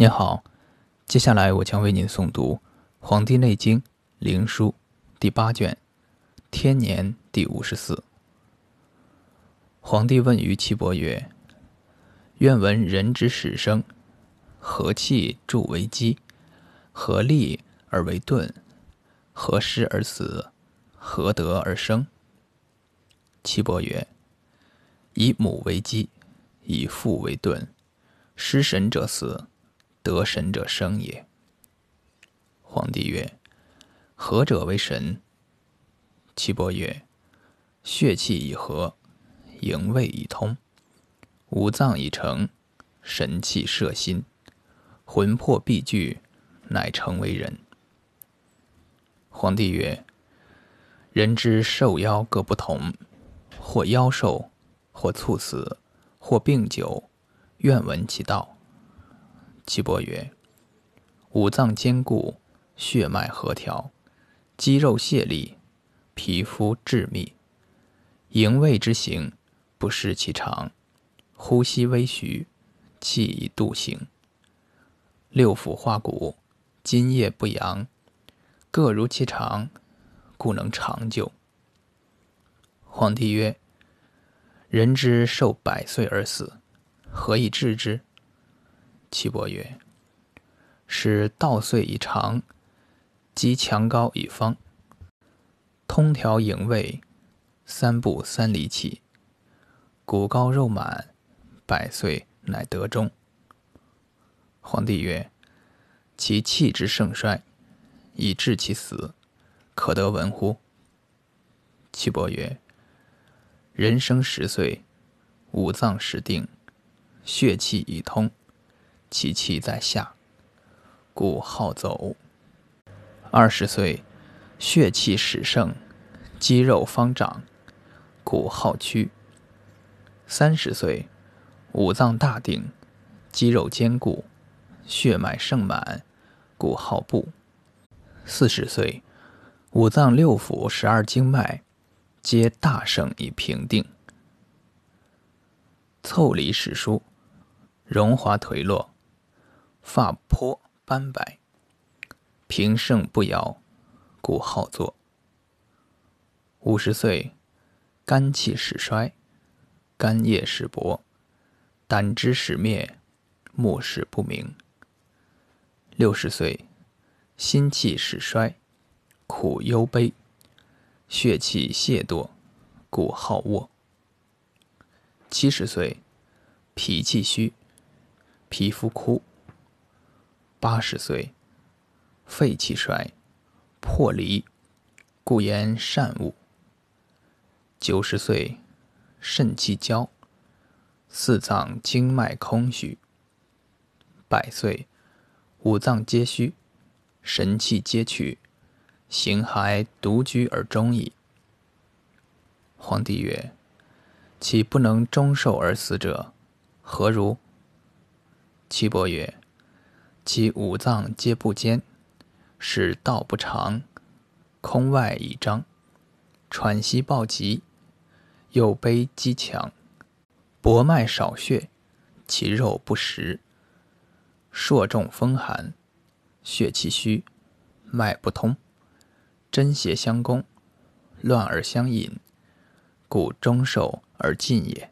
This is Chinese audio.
您好，接下来我将为您诵读《黄帝内经·灵书》第八卷《天年》第五十四。皇帝问于岐伯曰：“愿闻人之始生，何气助为基？何利而为盾？何失而死？何得而生？”岐伯曰：“以母为基，以父为盾，失神者死。”得神者生也。皇帝曰：“何者为神？”岐伯曰：“血气已和，营卫已通，五脏已成，神气摄心，魂魄必聚，乃成为人。”皇帝曰：“人之寿夭各不同，或夭寿，或猝死，或病久，愿闻其道。”岐伯曰：“五脏坚固，血脉和调，肌肉泄力，皮肤致密，营卫之行，不失其常；呼吸微徐，气以度行。六腑化骨，津液不扬，各如其常，故能长久。”皇帝曰：“人之寿百岁而死，何以治之？”岐伯曰：“使稻穗以长，积强膏以方，通调营卫，三步三里起，骨高肉满，百岁乃得终。”皇帝曰：“其气之盛衰，以致其死，可得闻乎？”岐伯曰：“人生十岁，五脏始定，血气已通。”其气在下，故好走。二十岁，血气始盛，肌肉方长，故好屈。三十岁，五脏大定，肌肉坚固，血脉盛满，故好步。四十岁，五脏六腑十二经脉，皆大盛以平定。凑离史书，荣华颓落。发颇斑白，平盛不摇，故好坐。五十岁，肝气始衰，肝液始薄，胆汁始灭，目始不明。六十岁，心气始衰，苦忧悲，血气懈惰，故好卧。七十岁，脾气虚，皮肤枯。八十岁，肺气衰，魄离，故言善恶。九十岁，肾气交，四脏经脉空虚。百岁，五脏皆虚，神气皆去，形骸独居而终矣。皇帝曰：“岂不能终寿而死者，何如？”岐伯曰：其五脏皆不坚，使道不长，空外已张，喘息暴急，右背肌强，薄脉少血，其肉不实，朔重风寒，血气虚，脉不通，真邪相攻，乱而相引，故终寿而尽也。